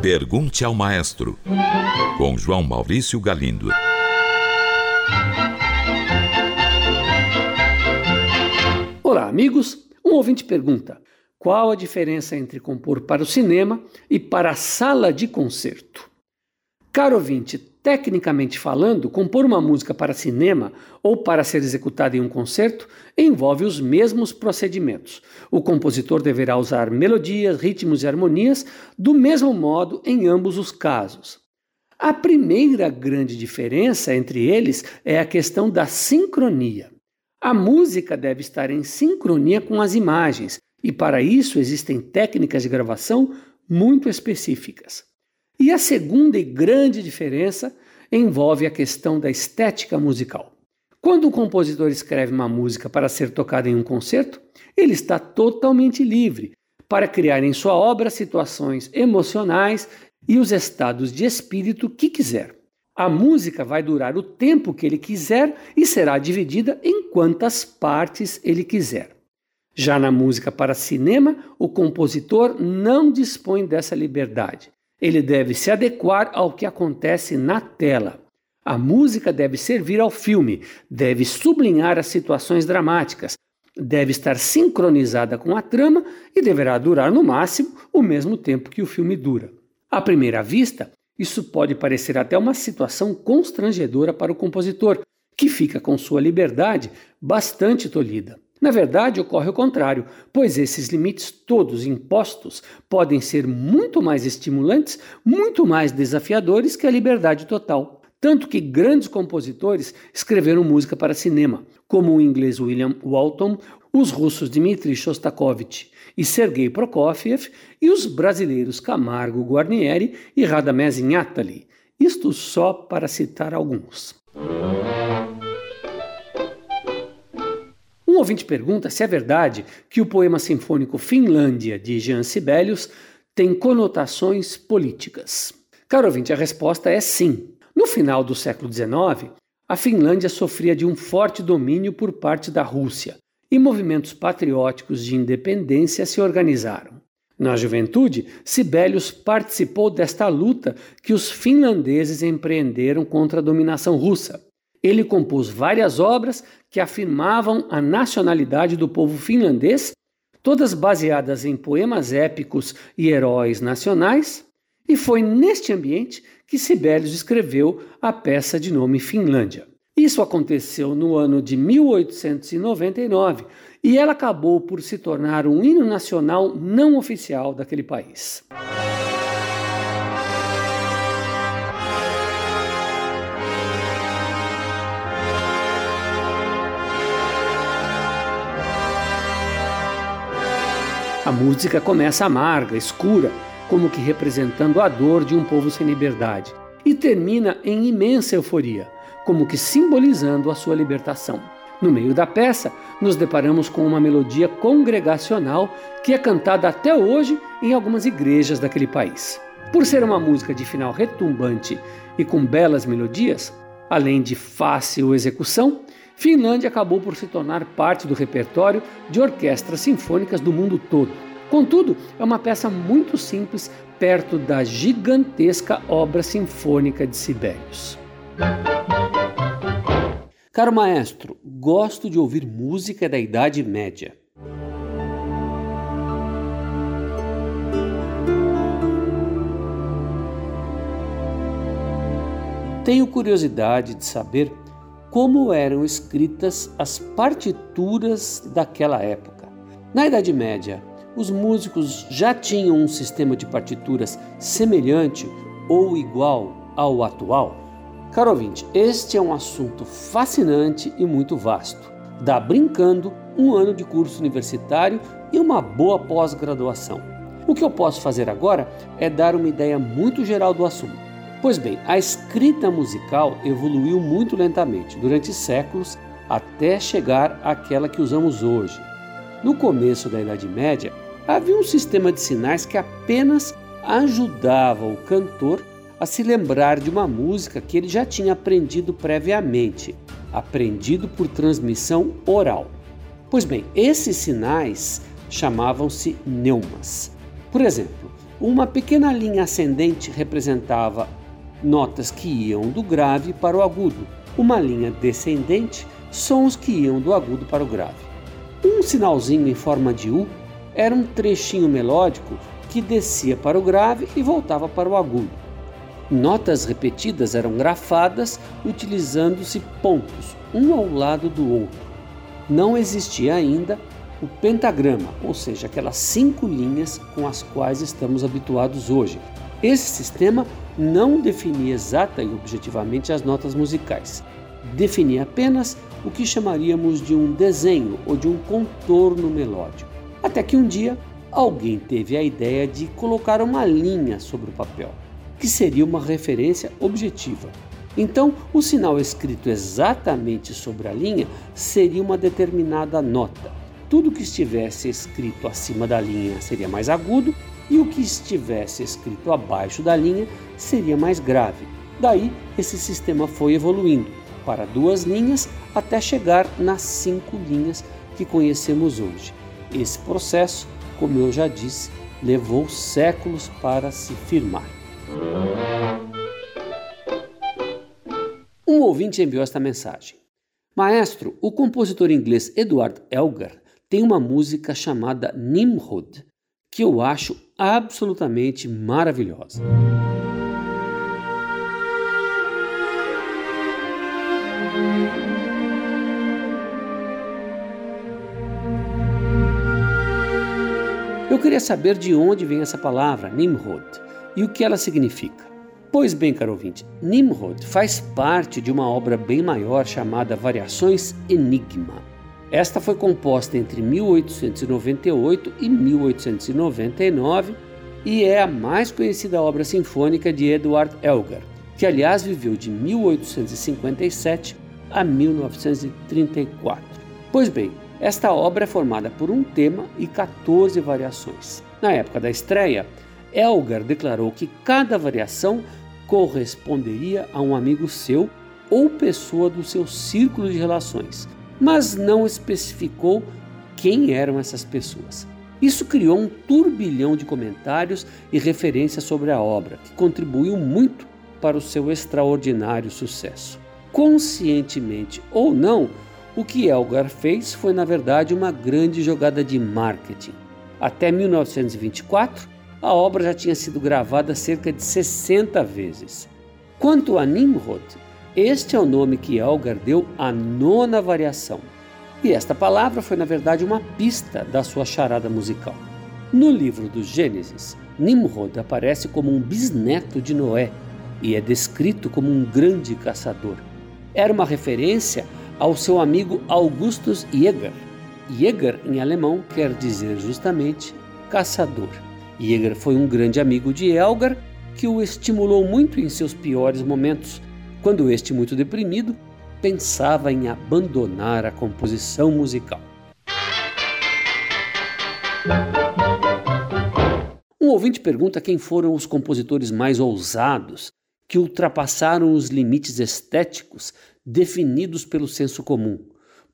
Pergunte ao Maestro, com João Maurício Galindo. Olá, amigos. Um ouvinte pergunta: qual a diferença entre compor para o cinema e para a sala de concerto? Caro ouvinte, tecnicamente falando, compor uma música para cinema ou para ser executada em um concerto envolve os mesmos procedimentos. O compositor deverá usar melodias, ritmos e harmonias do mesmo modo em ambos os casos. A primeira grande diferença entre eles é a questão da sincronia. A música deve estar em sincronia com as imagens, e para isso existem técnicas de gravação muito específicas. E a segunda e grande diferença envolve a questão da estética musical. Quando um compositor escreve uma música para ser tocada em um concerto, ele está totalmente livre para criar em sua obra situações emocionais e os estados de espírito que quiser. A música vai durar o tempo que ele quiser e será dividida em quantas partes ele quiser. Já na música para cinema, o compositor não dispõe dessa liberdade. Ele deve se adequar ao que acontece na tela. A música deve servir ao filme, deve sublinhar as situações dramáticas, deve estar sincronizada com a trama e deverá durar no máximo o mesmo tempo que o filme dura. À primeira vista, isso pode parecer até uma situação constrangedora para o compositor, que fica com sua liberdade bastante tolhida. Na verdade, ocorre o contrário, pois esses limites todos impostos podem ser muito mais estimulantes, muito mais desafiadores que a liberdade total. Tanto que grandes compositores escreveram música para cinema, como o inglês William Walton, os russos Dmitri Shostakovich e Sergei Prokofiev e os brasileiros Camargo Guarnieri e Radamés Inhatali. Isto só para citar alguns. Um ouvinte pergunta se é verdade que o poema sinfônico Finlândia, de Jean Sibelius, tem conotações políticas. Caro ouvinte, a resposta é sim. No final do século XIX, a Finlândia sofria de um forte domínio por parte da Rússia e movimentos patrióticos de independência se organizaram. Na juventude, Sibelius participou desta luta que os finlandeses empreenderam contra a dominação russa. Ele compôs várias obras que afirmavam a nacionalidade do povo finlandês, todas baseadas em poemas épicos e heróis nacionais, e foi neste ambiente que Sibelius escreveu a peça de nome Finlândia. Isso aconteceu no ano de 1899 e ela acabou por se tornar um hino nacional não oficial daquele país. A música começa amarga, escura, como que representando a dor de um povo sem liberdade, e termina em imensa euforia, como que simbolizando a sua libertação. No meio da peça, nos deparamos com uma melodia congregacional que é cantada até hoje em algumas igrejas daquele país. Por ser uma música de final retumbante e com belas melodias, além de fácil execução, Finlândia acabou por se tornar parte do repertório de orquestras sinfônicas do mundo todo. Contudo, é uma peça muito simples perto da gigantesca obra sinfônica de Sibelius. Caro maestro, gosto de ouvir música da Idade Média. Tenho curiosidade de saber como eram escritas as partituras daquela época. Na Idade Média, os músicos já tinham um sistema de partituras semelhante ou igual ao atual? Caro ouvinte, este é um assunto fascinante e muito vasto. Dá brincando um ano de curso universitário e uma boa pós-graduação. O que eu posso fazer agora é dar uma ideia muito geral do assunto. Pois bem, a escrita musical evoluiu muito lentamente durante séculos até chegar àquela que usamos hoje. No começo da Idade Média, havia um sistema de sinais que apenas ajudava o cantor a se lembrar de uma música que ele já tinha aprendido previamente, aprendido por transmissão oral. Pois bem, esses sinais chamavam-se neumas. Por exemplo, Uma pequena linha ascendente representava notas que iam do grave para o agudo. Uma linha descendente, sons que iam do agudo para o grave. Um sinalzinho em forma de U era um trechinho melódico que descia para o grave e voltava para o agudo. Notas repetidas eram grafadas utilizando-se pontos, um ao lado do outro. Não existia ainda o pentagrama, ou seja, aquelas cinco linhas com as quais estamos habituados hoje. Esse sistema não definia exata e objetivamente as notas musicais. Definia apenas o que chamaríamos de um desenho ou de um contorno melódico. Até que um dia alguém teve a ideia de colocar uma linha sobre o papel, que seria uma referência objetiva. Então, o sinal escrito exatamente sobre a linha seria uma determinada nota. Tudo que estivesse escrito acima da linha seria mais agudo e o que estivesse escrito abaixo da linha seria mais grave. Daí, esse sistema foi evoluindo para duas linhas até chegar nas cinco linhas que conhecemos hoje. Esse processo como eu já disse, levou séculos para se firmar. Um ouvinte enviou esta mensagem. Maestro, o compositor inglês Edward Elgar tem uma música chamada Nimrod, que eu acho absolutamente maravilhosa. Eu queria saber de onde vem essa palavra, Nimrod, e o que ela significa. Pois bem, caro ouvinte, Nimrod faz parte de uma obra bem maior chamada Variações Enigma. Esta foi composta entre 1898 e 1899 e é a mais conhecida obra sinfônica de Edward Elgar, que aliás viveu de 1857 a 1934. Pois bem, esta obra é formada por um tema e 14 variações. Na época da estreia, Elgar declarou que cada variação corresponderia a um amigo seu ou pessoa do seu círculo de relações, mas não especificou quem eram essas pessoas. Isso criou um turbilhão de comentários e referências sobre a obra, que contribuiu muito para o seu extraordinário sucesso. Conscientemente ou não, o que Elgar fez foi, na verdade, uma grande jogada de marketing. Até 1924, a obra já tinha sido gravada cerca de 60 vezes. Quanto a Nimrod, este é o nome que Elgar deu à nona variação. E esta palavra foi, na verdade, uma pista da sua charada musical. No livro do Gênesis, Nimrod aparece como um bisneto de Noé e é descrito como um grande caçador. Era uma referência ao seu amigo Augustus Jäger. Jäger, em alemão, quer dizer justamente caçador. Jäger foi um grande amigo de Elgar que o estimulou muito em seus piores momentos, quando este, muito deprimido, pensava em abandonar a composição musical. Um ouvinte pergunta quem foram os compositores mais ousados que ultrapassaram os limites estéticos definidos pelo senso comum,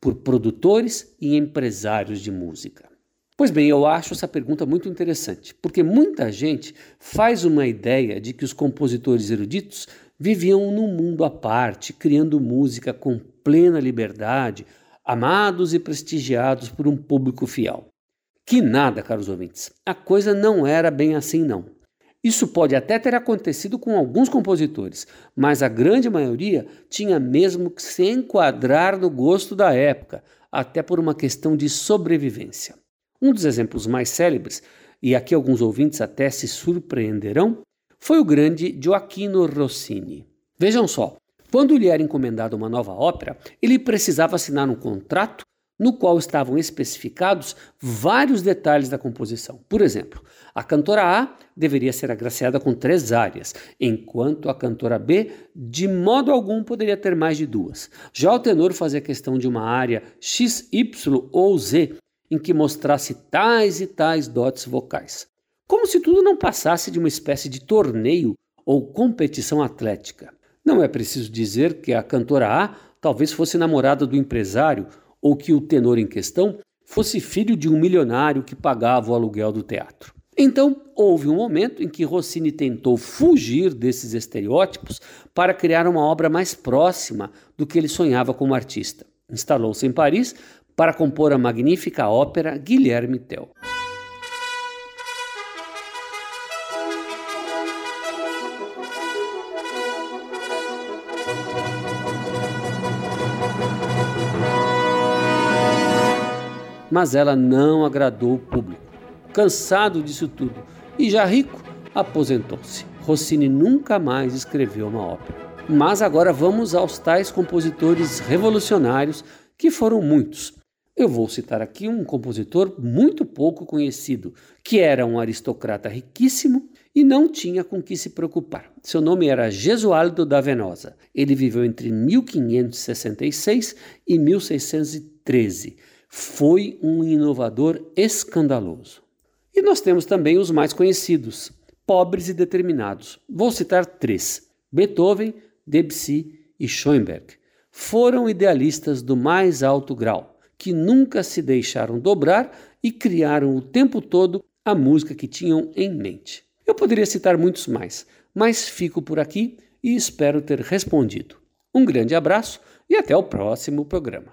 por produtores e empresários de música? Pois bem, eu acho essa pergunta muito interessante, porque muita gente faz uma ideia de que os compositores eruditos viviam num mundo à parte, criando música com plena liberdade, amados e prestigiados por um público fiel. Que nada, caros ouvintes. A coisa não era bem assim, não. Isso pode até ter acontecido com alguns compositores, mas a grande maioria tinha mesmo que se enquadrar no gosto da época, até por uma questão de sobrevivência. Um dos exemplos mais célebres, e aqui alguns ouvintes até se surpreenderão, foi o grande Gioacchino Rossini. Vejam só, quando lhe era encomendada uma nova ópera, ele precisava assinar um contrato no qual estavam especificados vários detalhes da composição. Por exemplo, a cantora A deveria ser agraciada com três áreas, enquanto a cantora B, de modo algum, poderia ter mais de duas. Já o tenor fazia questão de uma área X, Y ou Z, em que mostrasse tais e tais dotes vocais. Como se tudo não passasse de uma espécie de torneio ou competição atlética. Não é preciso dizer que a cantora A talvez fosse namorada do empresário ou que o tenor em questão fosse filho de um milionário que pagava o aluguel do teatro. Então, houve um momento em que Rossini tentou fugir desses estereótipos para criar uma obra mais próxima do que ele sonhava como artista. Instalou-se em Paris para compor a magnífica ópera Guilherme Tell. Mas ela não agradou o público. Cansado disso tudo e já rico, aposentou-se. Rossini nunca mais escreveu uma ópera. Mas agora vamos aos tais compositores revolucionários, que foram muitos. Eu vou citar aqui um compositor muito pouco conhecido, que era um aristocrata riquíssimo e não tinha com que se preocupar. Seu nome era Gesualdo da Venosa. Ele viveu entre 1566 e 1613. Foi um inovador escandaloso. E nós temos também os mais conhecidos, pobres e determinados. Vou citar três: Beethoven, Debussy e Schoenberg. Foram idealistas do mais alto grau, que nunca se deixaram dobrar e criaram o tempo todo a música que tinham em mente. Eu poderia citar muitos mais, mas fico por aqui e espero ter respondido. Um grande abraço e até o próximo programa.